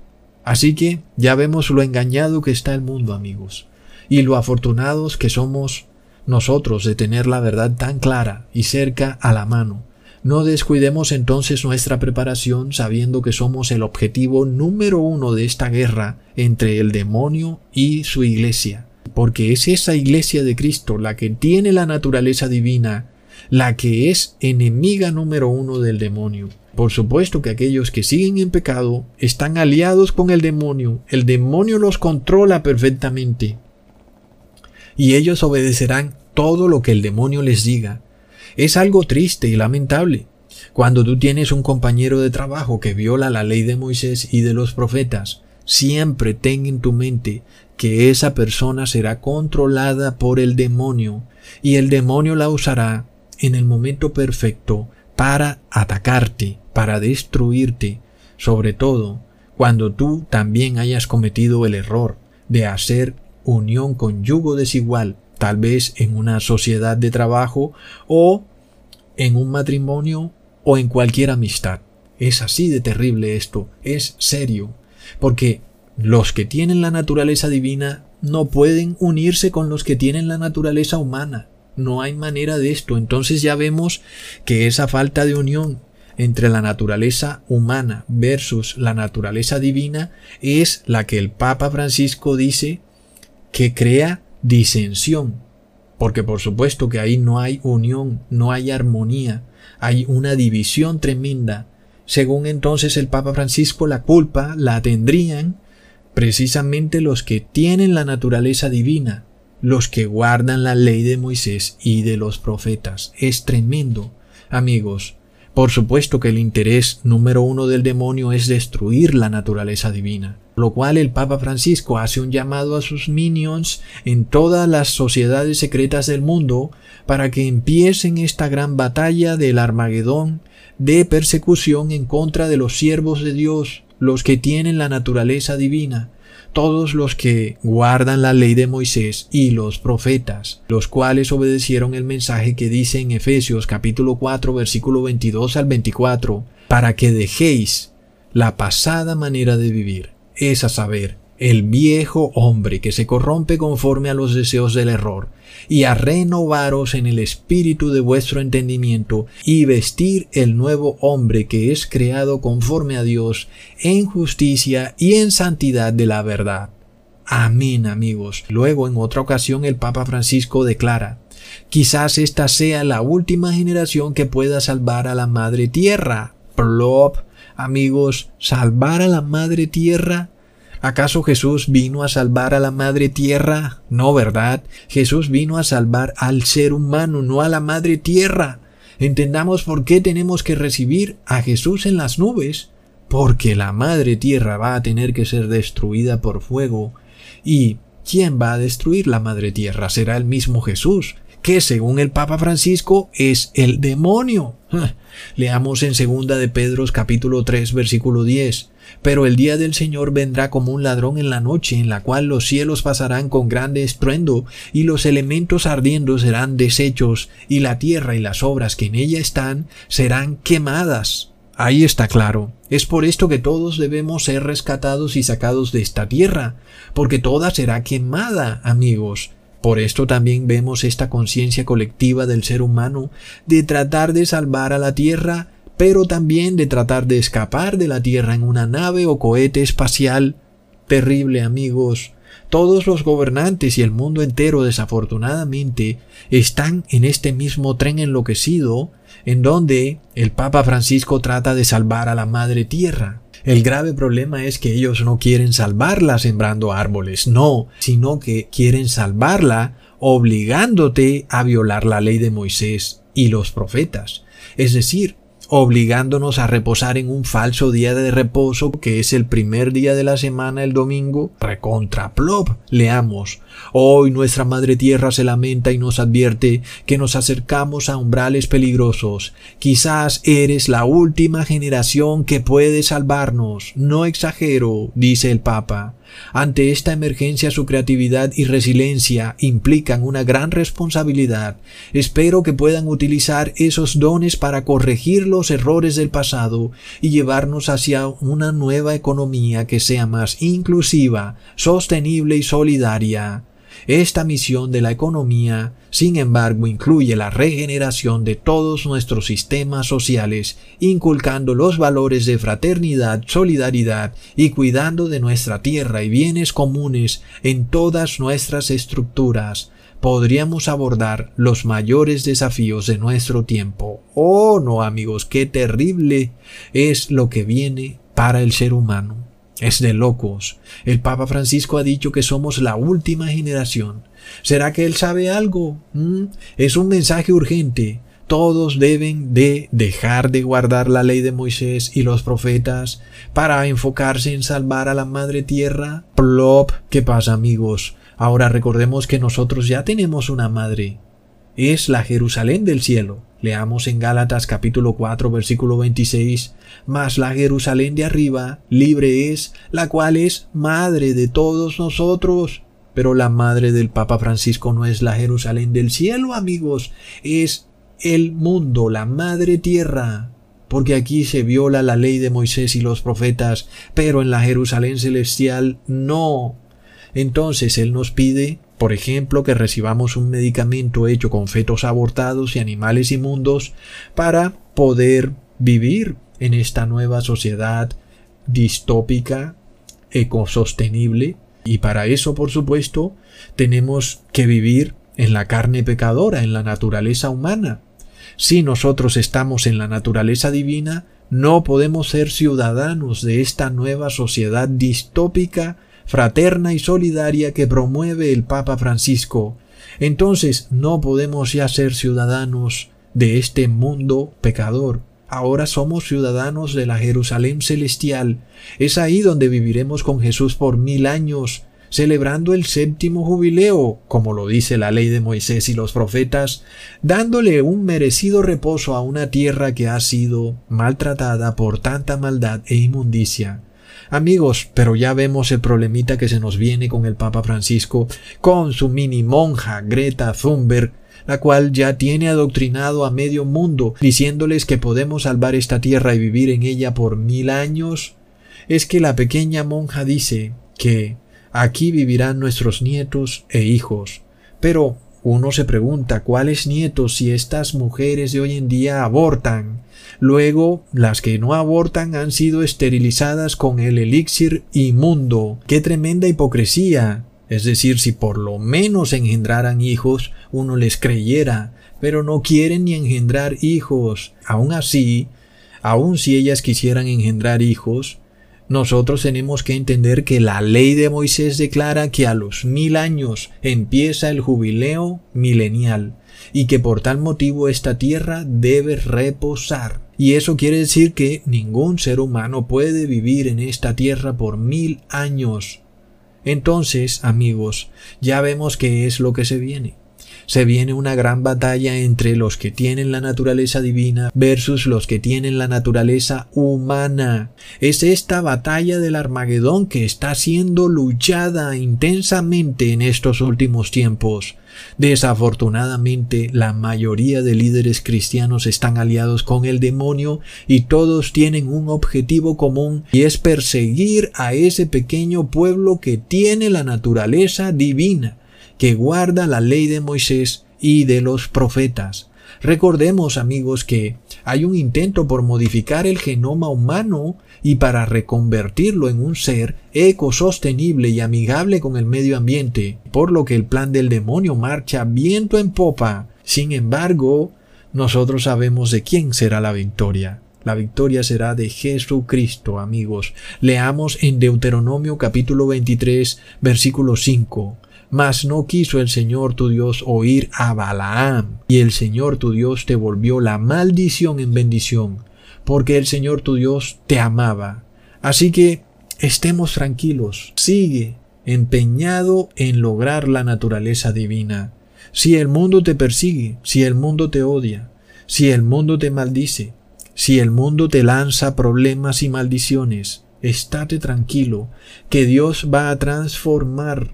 Así que ya vemos lo engañado que está el mundo, amigos, y lo afortunados que somos nosotros de tener la verdad tan clara y cerca a la mano. No descuidemos entonces nuestra preparación sabiendo que somos el objetivo número uno de esta guerra entre el demonio y su iglesia porque es esa iglesia de Cristo la que tiene la naturaleza divina, la que es enemiga número uno del demonio. Por supuesto que aquellos que siguen en pecado están aliados con el demonio, el demonio los controla perfectamente. Y ellos obedecerán todo lo que el demonio les diga. Es algo triste y lamentable. Cuando tú tienes un compañero de trabajo que viola la ley de Moisés y de los profetas, siempre ten en tu mente que esa persona será controlada por el demonio y el demonio la usará en el momento perfecto para atacarte, para destruirte, sobre todo cuando tú también hayas cometido el error de hacer unión con yugo desigual, tal vez en una sociedad de trabajo o en un matrimonio o en cualquier amistad. Es así de terrible esto, es serio, porque los que tienen la naturaleza divina no pueden unirse con los que tienen la naturaleza humana. No hay manera de esto. Entonces ya vemos que esa falta de unión entre la naturaleza humana versus la naturaleza divina es la que el Papa Francisco dice que crea disensión. Porque por supuesto que ahí no hay unión, no hay armonía, hay una división tremenda. Según entonces el Papa Francisco la culpa la tendrían precisamente los que tienen la naturaleza divina, los que guardan la ley de Moisés y de los profetas. Es tremendo, amigos. Por supuesto que el interés número uno del demonio es destruir la naturaleza divina, lo cual el Papa Francisco hace un llamado a sus minions en todas las sociedades secretas del mundo para que empiecen esta gran batalla del Armagedón de persecución en contra de los siervos de Dios, los que tienen la naturaleza divina, todos los que guardan la ley de Moisés y los profetas, los cuales obedecieron el mensaje que dice en Efesios capítulo 4 versículo 22 al 24, para que dejéis la pasada manera de vivir, es a saber, el viejo hombre que se corrompe conforme a los deseos del error, y a renovaros en el espíritu de vuestro entendimiento, y vestir el nuevo hombre que es creado conforme a Dios, en justicia y en santidad de la verdad. Amén, amigos. Luego, en otra ocasión, el Papa Francisco declara, quizás esta sea la última generación que pueda salvar a la Madre Tierra. Plop, amigos, salvar a la Madre Tierra ¿Acaso Jesús vino a salvar a la madre tierra? No, ¿verdad? Jesús vino a salvar al ser humano, no a la madre tierra. Entendamos por qué tenemos que recibir a Jesús en las nubes. Porque la madre tierra va a tener que ser destruida por fuego. ¿Y quién va a destruir la madre tierra? Será el mismo Jesús, que según el Papa Francisco es el demonio. Leamos en segunda de Pedro capítulo 3 versículo 10. Pero el día del Señor vendrá como un ladrón en la noche, en la cual los cielos pasarán con grande estruendo, y los elementos ardiendo serán deshechos, y la tierra y las obras que en ella están serán quemadas. Ahí está claro. Es por esto que todos debemos ser rescatados y sacados de esta tierra, porque toda será quemada, amigos. Por esto también vemos esta conciencia colectiva del ser humano de tratar de salvar a la tierra pero también de tratar de escapar de la Tierra en una nave o cohete espacial. Terrible, amigos. Todos los gobernantes y el mundo entero desafortunadamente están en este mismo tren enloquecido en donde el Papa Francisco trata de salvar a la Madre Tierra. El grave problema es que ellos no quieren salvarla sembrando árboles, no, sino que quieren salvarla obligándote a violar la ley de Moisés y los profetas. Es decir, obligándonos a reposar en un falso día de reposo que es el primer día de la semana, el domingo, recontra plop. Leamos, Hoy nuestra Madre Tierra se lamenta y nos advierte que nos acercamos a umbrales peligrosos. Quizás eres la última generación que puede salvarnos. No exagero, dice el Papa. Ante esta emergencia su creatividad y resiliencia implican una gran responsabilidad. Espero que puedan utilizar esos dones para corregir los errores del pasado y llevarnos hacia una nueva economía que sea más inclusiva, sostenible y solidaria. Esta misión de la economía, sin embargo, incluye la regeneración de todos nuestros sistemas sociales, inculcando los valores de fraternidad, solidaridad y cuidando de nuestra tierra y bienes comunes en todas nuestras estructuras. Podríamos abordar los mayores desafíos de nuestro tiempo. Oh, no amigos, qué terrible es lo que viene para el ser humano. Es de locos. El Papa Francisco ha dicho que somos la última generación. ¿Será que él sabe algo? ¿Mm? Es un mensaje urgente. Todos deben de dejar de guardar la ley de Moisés y los profetas para enfocarse en salvar a la madre tierra. Plop. ¿Qué pasa amigos? Ahora recordemos que nosotros ya tenemos una madre. Es la Jerusalén del cielo. Leamos en Gálatas capítulo 4 versículo 26, Mas la Jerusalén de arriba libre es, la cual es madre de todos nosotros. Pero la madre del Papa Francisco no es la Jerusalén del cielo, amigos, es el mundo, la madre tierra. Porque aquí se viola la ley de Moisés y los profetas, pero en la Jerusalén celestial no. Entonces Él nos pide por ejemplo, que recibamos un medicamento hecho con fetos abortados y animales inmundos para poder vivir en esta nueva sociedad distópica, ecosostenible, y para eso, por supuesto, tenemos que vivir en la carne pecadora, en la naturaleza humana. Si nosotros estamos en la naturaleza divina, no podemos ser ciudadanos de esta nueva sociedad distópica fraterna y solidaria que promueve el Papa Francisco, entonces no podemos ya ser ciudadanos de este mundo pecador. Ahora somos ciudadanos de la Jerusalén celestial. Es ahí donde viviremos con Jesús por mil años, celebrando el séptimo jubileo, como lo dice la ley de Moisés y los profetas, dándole un merecido reposo a una tierra que ha sido maltratada por tanta maldad e inmundicia. Amigos, pero ya vemos el problemita que se nos viene con el Papa Francisco, con su mini monja Greta Thunberg, la cual ya tiene adoctrinado a medio mundo, diciéndoles que podemos salvar esta tierra y vivir en ella por mil años. Es que la pequeña monja dice que aquí vivirán nuestros nietos e hijos. Pero uno se pregunta cuáles nietos si estas mujeres de hoy en día abortan. Luego, las que no abortan han sido esterilizadas con el elixir inmundo. ¡Qué tremenda hipocresía! Es decir, si por lo menos engendraran hijos, uno les creyera, pero no quieren ni engendrar hijos. Aun así, aun si ellas quisieran engendrar hijos, nosotros tenemos que entender que la ley de Moisés declara que a los mil años empieza el jubileo milenial y que por tal motivo esta tierra debe reposar. Y eso quiere decir que ningún ser humano puede vivir en esta tierra por mil años. Entonces, amigos, ya vemos qué es lo que se viene se viene una gran batalla entre los que tienen la naturaleza divina versus los que tienen la naturaleza humana. Es esta batalla del Armagedón que está siendo luchada intensamente en estos últimos tiempos. Desafortunadamente, la mayoría de líderes cristianos están aliados con el demonio y todos tienen un objetivo común y es perseguir a ese pequeño pueblo que tiene la naturaleza divina que guarda la ley de Moisés y de los profetas. Recordemos, amigos, que hay un intento por modificar el genoma humano y para reconvertirlo en un ser ecosostenible y amigable con el medio ambiente, por lo que el plan del demonio marcha viento en popa. Sin embargo, nosotros sabemos de quién será la victoria. La victoria será de Jesucristo, amigos. Leamos en Deuteronomio capítulo 23, versículo 5. Mas no quiso el Señor tu Dios oír a Balaam, y el Señor tu Dios te volvió la maldición en bendición, porque el Señor tu Dios te amaba. Así que estemos tranquilos, sigue, empeñado en lograr la naturaleza divina. Si el mundo te persigue, si el mundo te odia, si el mundo te maldice, si el mundo te lanza problemas y maldiciones, estate tranquilo, que Dios va a transformar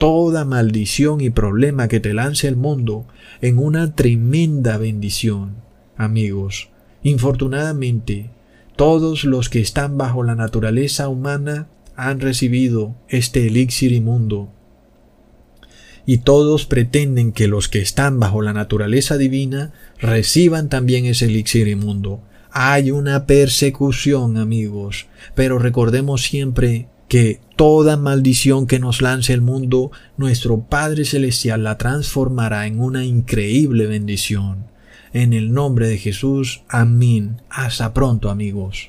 toda maldición y problema que te lance el mundo en una tremenda bendición. Amigos, infortunadamente, todos los que están bajo la naturaleza humana han recibido este elixir inmundo. Y todos pretenden que los que están bajo la naturaleza divina reciban también ese elixir inmundo. Hay una persecución, amigos, pero recordemos siempre que toda maldición que nos lance el mundo, nuestro Padre Celestial la transformará en una increíble bendición. En el nombre de Jesús, amén. Hasta pronto, amigos.